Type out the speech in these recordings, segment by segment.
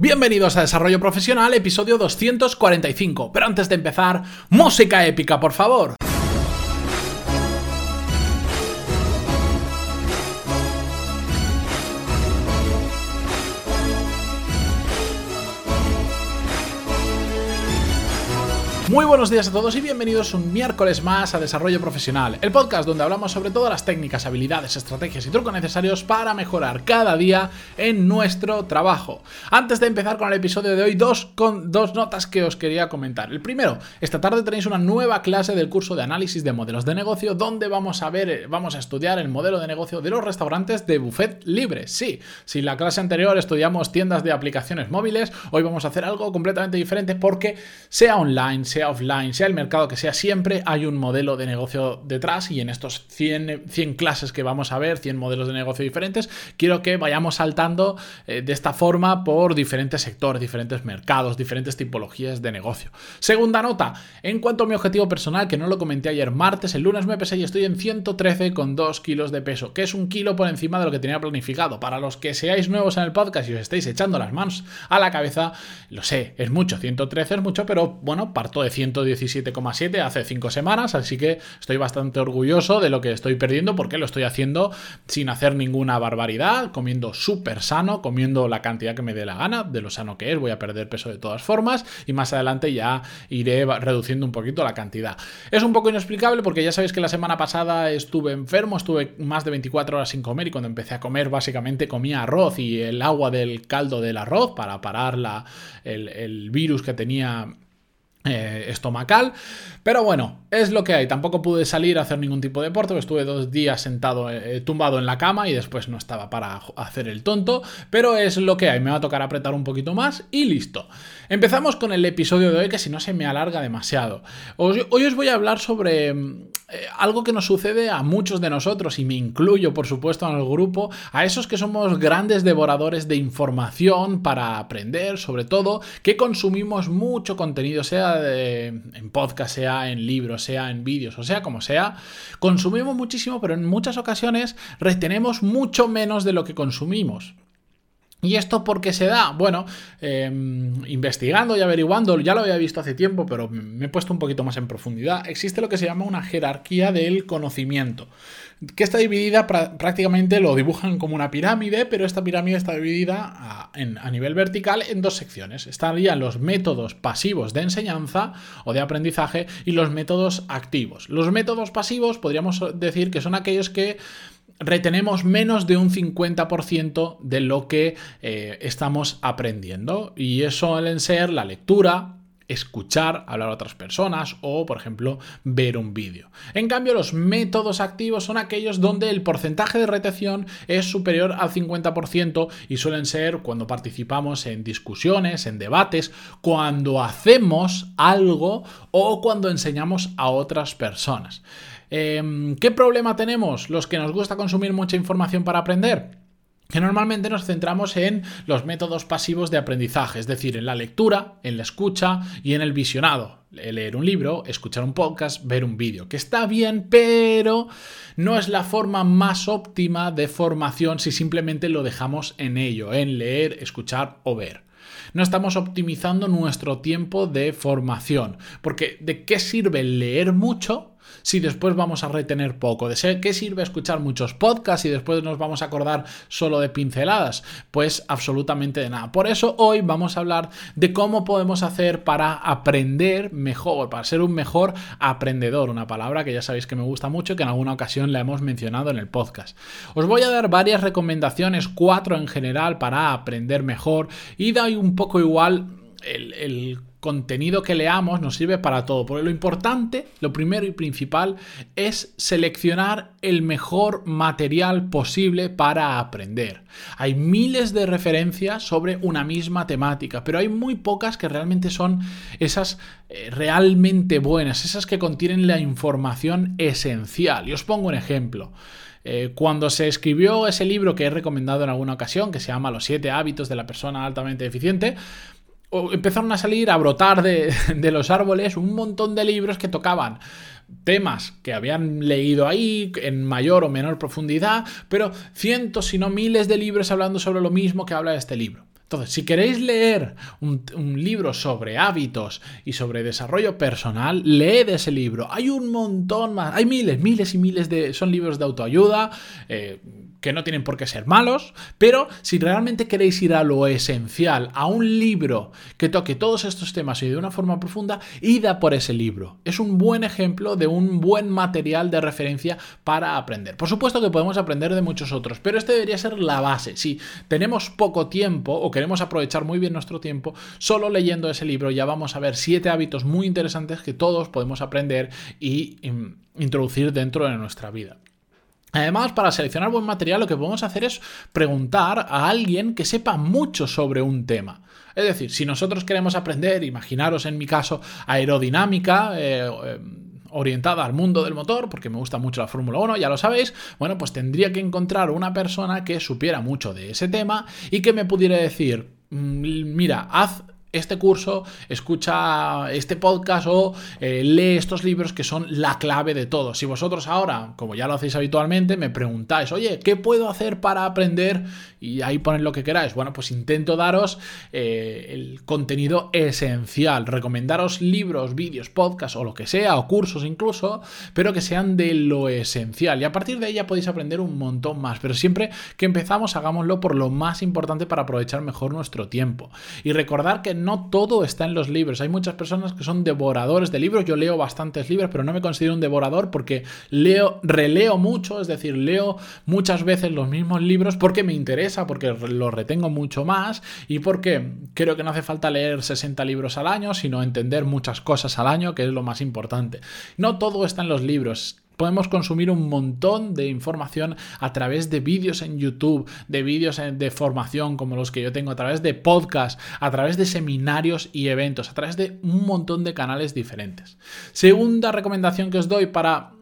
Bienvenidos a Desarrollo Profesional, episodio 245. Pero antes de empezar, música épica, por favor. Muy buenos días a todos y bienvenidos un miércoles más a Desarrollo Profesional, el podcast donde hablamos sobre todas las técnicas, habilidades, estrategias y trucos necesarios para mejorar cada día en nuestro trabajo. Antes de empezar con el episodio de hoy, dos, con, dos notas que os quería comentar. El primero, esta tarde tenéis una nueva clase del curso de análisis de modelos de negocio donde vamos a ver, vamos a estudiar el modelo de negocio de los restaurantes de buffet libre. Sí, si la clase anterior estudiamos tiendas de aplicaciones móviles, hoy vamos a hacer algo completamente diferente porque sea online, sea sea offline, sea el mercado que sea, siempre hay un modelo de negocio detrás y en estos 100, 100 clases que vamos a ver, 100 modelos de negocio diferentes, quiero que vayamos saltando eh, de esta forma por diferentes sectores, diferentes mercados, diferentes tipologías de negocio. Segunda nota, en cuanto a mi objetivo personal, que no lo comenté ayer martes, el lunes me pesé y estoy en 113,2 kilos de peso, que es un kilo por encima de lo que tenía planificado. Para los que seáis nuevos en el podcast y os estéis echando las manos a la cabeza, lo sé, es mucho, 113 es mucho, pero bueno, parto de 117,7 hace 5 semanas, así que estoy bastante orgulloso de lo que estoy perdiendo porque lo estoy haciendo sin hacer ninguna barbaridad, comiendo súper sano, comiendo la cantidad que me dé la gana, de lo sano que es, voy a perder peso de todas formas y más adelante ya iré reduciendo un poquito la cantidad. Es un poco inexplicable porque ya sabéis que la semana pasada estuve enfermo, estuve más de 24 horas sin comer y cuando empecé a comer básicamente comía arroz y el agua del caldo del arroz para parar la, el virus que tenía eh, estomacal. Pero bueno, es lo que hay. Tampoco pude salir a hacer ningún tipo de deporte. Estuve dos días sentado, eh, tumbado en la cama y después no estaba para hacer el tonto. Pero es lo que hay. Me va a tocar apretar un poquito más y listo. Empezamos con el episodio de hoy que si no se me alarga demasiado. Hoy, os voy a hablar sobre mm, eh, algo que nos sucede a muchos de nosotros y me incluyo por supuesto en el grupo. A esos que somos grandes devoradores de información para aprender sobre todo. Que consumimos mucho contenido, sea en podcast, sea en libros, sea en vídeos, o sea como sea, consumimos muchísimo, pero en muchas ocasiones retenemos mucho menos de lo que consumimos. ¿Y esto por qué se da? Bueno, em, investigando y averiguando, ya lo había visto hace tiempo, pero me he puesto un poquito más en profundidad, existe lo que se llama una jerarquía del conocimiento, que está dividida prácticamente, lo dibujan como una pirámide, pero esta pirámide está dividida a, a nivel vertical en dos secciones. Estarían los métodos pasivos de enseñanza o de aprendizaje y los métodos activos. Los métodos pasivos podríamos decir que son aquellos que retenemos menos de un 50% de lo que eh, estamos aprendiendo. Y eso suelen ser la lectura, escuchar, hablar a otras personas o, por ejemplo, ver un vídeo. En cambio, los métodos activos son aquellos donde el porcentaje de retención es superior al 50% y suelen ser cuando participamos en discusiones, en debates, cuando hacemos algo o cuando enseñamos a otras personas. Em, ¿Qué problema tenemos los que nos gusta consumir mucha información para aprender? que normalmente nos centramos en los métodos pasivos de aprendizaje, es decir, en la lectura, en la escucha y en el visionado. Leer un libro, escuchar un podcast, ver un vídeo, que está bien, pero no es la forma más óptima de formación si simplemente lo dejamos en ello, en leer, escuchar o ver. No estamos optimizando nuestro tiempo de formación, porque ¿de qué sirve leer mucho si después vamos a retener poco? ¿De qué sirve escuchar muchos podcasts y después nos vamos a acordar solo de pinceladas? Pues absolutamente de nada. Por eso hoy vamos a hablar de cómo podemos hacer para aprender mejor, para ser un mejor aprendedor, una palabra que ya sabéis que me gusta mucho y que en alguna ocasión la hemos mencionado en el podcast. Os voy a dar varias recomendaciones, cuatro en general, para aprender mejor y da un poco igual el, contenido que leamos nos sirve para todo. Porque lo importante, lo primero y principal, es seleccionar el mejor material posible para aprender. Hay miles de referencias sobre una misma temática, pero hay muy pocas que realmente son esas eh, realmente buenas, esas que contienen la información esencial. Y os pongo un ejemplo. Eh, cuando se escribió ese libro que he recomendado en alguna ocasión, que se llama Los siete hábitos de la persona altamente eficiente, empezaron a salir, a brotar de, los árboles un montón de libros que tocaban temas que habían leído ahí en mayor o menor profundidad, pero cientos, si no miles de libros hablando sobre lo mismo que habla este libro. Entonces, si queréis leer un, libro sobre hábitos y sobre desarrollo personal, leed ese libro. Hay un montón más, hay miles, miles y miles de... Son libros de autoayuda. Eh, que no tienen por qué ser malos, pero si realmente queréis ir a lo esencial, a un libro que toque todos estos temas y de una forma profunda, id a por ese libro. Es un buen ejemplo de un buen material de referencia para aprender. Por supuesto que podemos aprender de muchos otros, pero este debería ser la base. Si tenemos poco tiempo o queremos aprovechar muy bien nuestro tiempo, solo leyendo ese libro ya vamos a ver siete hábitos muy interesantes que todos podemos aprender y mm, introducir dentro de nuestra vida. Además, para seleccionar buen material, lo que podemos hacer es preguntar a alguien que sepa mucho sobre un tema. Es decir, si nosotros queremos aprender, imaginaros en mi caso, aerodinámica, eh, eh, orientada al mundo del motor, porque me gusta mucho la Fórmula 1, ya lo sabéis, bueno, pues tendría que encontrar una persona que supiera mucho de ese tema y que me pudiera decir, mm, mira, haz este curso, escucha este podcast o eh, lee estos libros que son la clave de todo. Si vosotros ahora, como ya lo hacéis habitualmente, me preguntáis, oye, ¿qué puedo hacer para aprender? Y ahí ponen lo que queráis. Bueno, pues intento daros eh, el contenido esencial, recomendaros libros, vídeos, podcasts o lo que sea, o cursos incluso, pero que sean de lo esencial. Y a partir de ahí ya podéis aprender un montón más. Pero siempre que empezamos, hagámoslo por lo más importante para aprovechar mejor nuestro tiempo. Y recordar que no todo está en los libros. Hay muchas personas que son devoradores de libros. Yo leo bastantes libros, pero no me considero un devorador porque leo, releo mucho, es decir, leo muchas veces los mismos libros porque me interesa, porque los retengo mucho más y porque creo que no hace falta leer 60 libros al año, sino entender muchas cosas al año, que es lo más importante. No todo está en los libros podemos consumir un montón de información a través de vídeos en YouTube, de vídeos de formación como los que yo tengo, a través de podcasts, a través de seminarios y eventos, a través de un montón de canales diferentes. Segunda recomendación que os doy para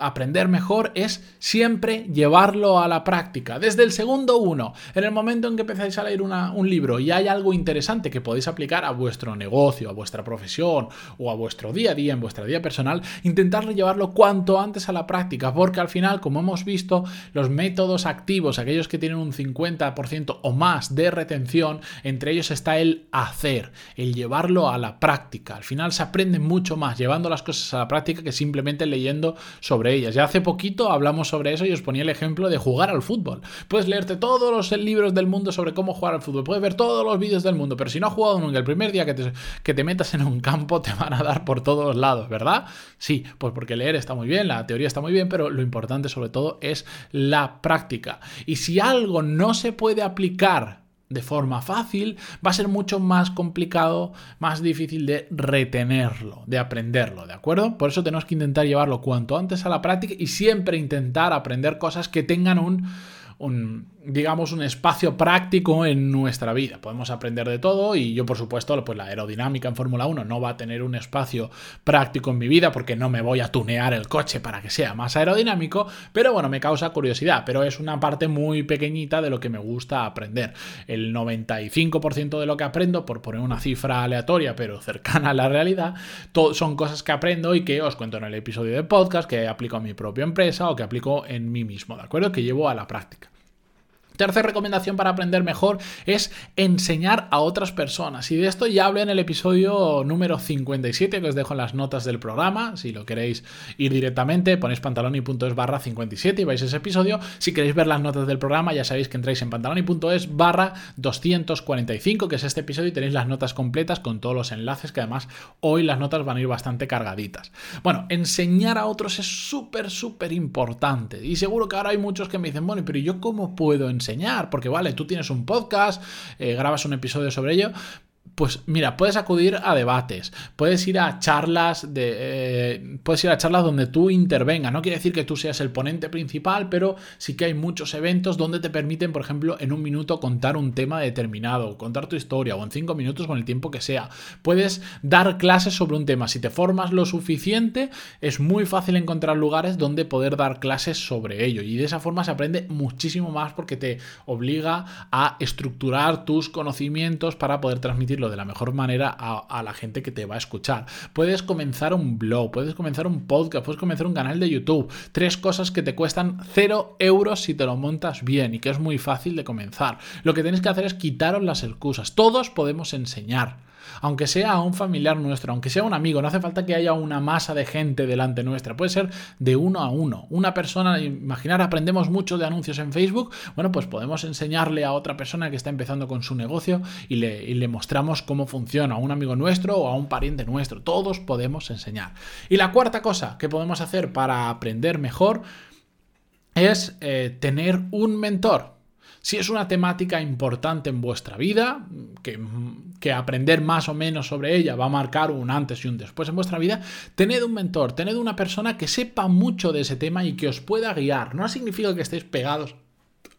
aprender mejor es siempre llevarlo a la práctica. Desde el segundo uno, en el momento en que empezáis a leer un libro y hay algo interesante que podéis aplicar a vuestro negocio, a vuestra profesión o a vuestro día a día, en vuestra vida personal, intentarlo llevarlo cuanto antes a la práctica, porque al final, como hemos visto, los métodos activos, aquellos que tienen un 50% o más de retención, entre ellos está el hacer, el llevarlo a la práctica. Al final se aprende mucho más llevando las cosas a la práctica que simplemente leyendo sobre ellas. Ya hace poquito hablamos sobre eso y os ponía el ejemplo de jugar al fútbol. Puedes leerte todos los libros del mundo sobre cómo jugar al fútbol, puedes ver todos los vídeos del mundo, pero si no has jugado nunca, el primer día que te, que te metas en un campo te van a dar por todos lados, ¿verdad? Sí, pues porque leer está muy bien, la teoría está muy bien, pero lo importante sobre todo es la práctica. Y si algo no se puede aplicar de forma fácil, va a ser mucho más complicado, más difícil de retenerlo, de aprenderlo, ¿de acuerdo? Por eso tenemos que intentar llevarlo cuanto antes a la práctica y siempre intentar aprender cosas que tengan un, digamos, un espacio práctico en nuestra vida. Podemos aprender de todo y yo, por supuesto, pues la aerodinámica en Fórmula 1 no va a tener un espacio práctico en mi vida porque no me voy a tunear el coche para que sea más aerodinámico, pero bueno, me causa curiosidad, pero es una parte muy pequeñita de lo que me gusta aprender. El 95% de lo que aprendo, por poner una cifra aleatoria, pero cercana a la realidad, son cosas que aprendo y que os cuento en el episodio de podcast, que aplico a mi propia empresa o que aplico en mí mismo, ¿de acuerdo? Que llevo a la práctica. Tercera recomendación para aprender mejor es enseñar a otras personas. Y de esto ya hablé en el episodio número 57 que os dejo en las notas del programa. Si lo queréis ir directamente, ponéis pantaloni.es barra 57 y vais a ese episodio. Si queréis ver las notas del programa, ya sabéis que entráis en pantaloni.es barra 245, que es este episodio, y tenéis las notas completas con todos los enlaces, que además hoy las notas van a ir bastante cargaditas. Bueno, enseñar a otros es súper, súper importante. Y seguro que ahora hay muchos que me dicen, bueno, pero ¿yo cómo puedo enseñar? Porque vale, tú tienes un podcast, eh, grabas un episodio sobre ello, pues mira, puedes acudir a debates, puedes ir a charlas de. Eh, puedes ir a charlas donde tú intervengas. No quiere decir que tú seas el ponente principal, pero sí que hay muchos eventos donde te permiten, por ejemplo, en un minuto contar un tema determinado, contar tu historia, o en cinco minutos con el tiempo que sea. Puedes dar clases sobre un tema. Si te formas lo suficiente, es muy fácil encontrar lugares donde poder dar clases sobre ello. Y de esa forma se aprende muchísimo más porque te obliga a estructurar tus conocimientos para poder transmitirlo de la mejor manera a, la gente que te va a escuchar. Puedes comenzar un blog, puedes comenzar un podcast, puedes comenzar un canal de YouTube. Tres cosas que te cuestan cero euros si te lo montas bien y que es muy fácil de comenzar. Lo que tienes que hacer es quitaros las excusas. Todos podemos enseñar aunque sea un familiar nuestro, aunque sea un amigo, no hace falta que haya una masa de gente delante nuestra, puede ser de uno a uno. Una persona, imaginar, aprendemos mucho de anuncios en Facebook, bueno, pues podemos enseñarle a otra persona que está empezando con su negocio y le, le mostramos cómo funciona, a un amigo nuestro o a un pariente nuestro, todos podemos enseñar. Y la cuarta cosa que podemos hacer para aprender mejor es eh, tener un mentor. Si es una temática importante en vuestra vida, que, que, aprender más o menos sobre ella va a marcar un antes y un después en vuestra vida, tened un mentor, tened una persona que sepa mucho de ese tema y que os pueda guiar. No significa que estéis pegados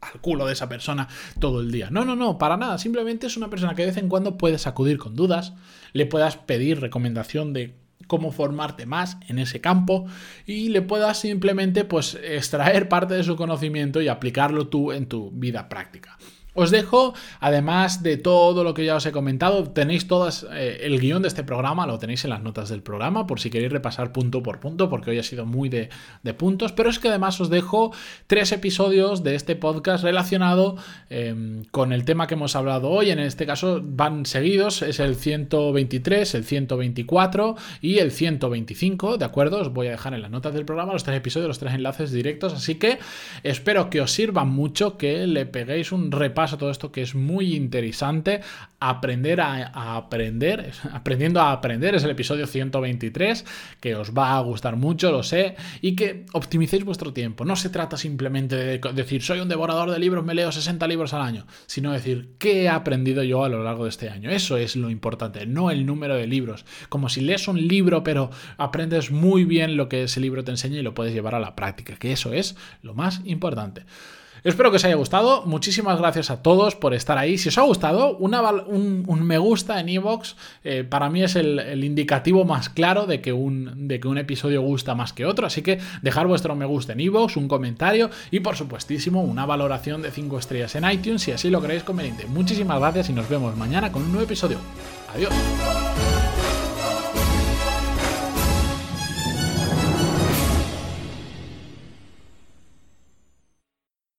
al culo de esa persona todo el día. No, no, no, para nada. Simplemente es una persona que de vez en cuando puedes acudir con dudas, le puedas pedir recomendación de cómo formarte más en ese campo y le puedas simplemente pues extraer parte de su conocimiento y aplicarlo tú en tu vida práctica. Os dejo, además de todo lo que ya os he comentado, tenéis todas eh, el guion de este programa, lo tenéis en las notas del programa, por si queréis repasar punto por punto, porque hoy ha sido muy de, puntos, pero es que además os dejo tres episodios de este podcast relacionado em, con el tema que hemos hablado hoy, en este caso van seguidos, es el 123, el 124 y el 125, ¿de acuerdo? Os voy a dejar en las notas del programa los tres episodios, los tres enlaces directos, así que espero que os sirva mucho, que le peguéis un repaso a todo esto que es muy interesante. Aprender a, aprender, aprendiendo a aprender, es el episodio 123, que os va a gustar mucho, lo sé, y que optimicéis vuestro tiempo. No se trata simplemente de decir, soy un devorador de libros, me leo 60 libros al año, sino decir, ¿qué he aprendido yo a lo largo de este año? Eso es lo importante, no el número de libros. Como si lees un libro, pero aprendes muy bien lo que ese libro te enseña y lo puedes llevar a la práctica, que eso es lo más importante. Espero que os haya gustado. Muchísimas gracias a todos por estar ahí. Si os ha gustado, un, me gusta en Evox eh, para mí es el, indicativo más claro de que, un, episodio gusta más que otro. Así que dejar vuestro me gusta en Evox, un comentario y por supuestísimo una valoración de 5 estrellas en iTunes si así lo creéis conveniente. Muchísimas gracias y nos vemos mañana con un nuevo episodio. Adiós.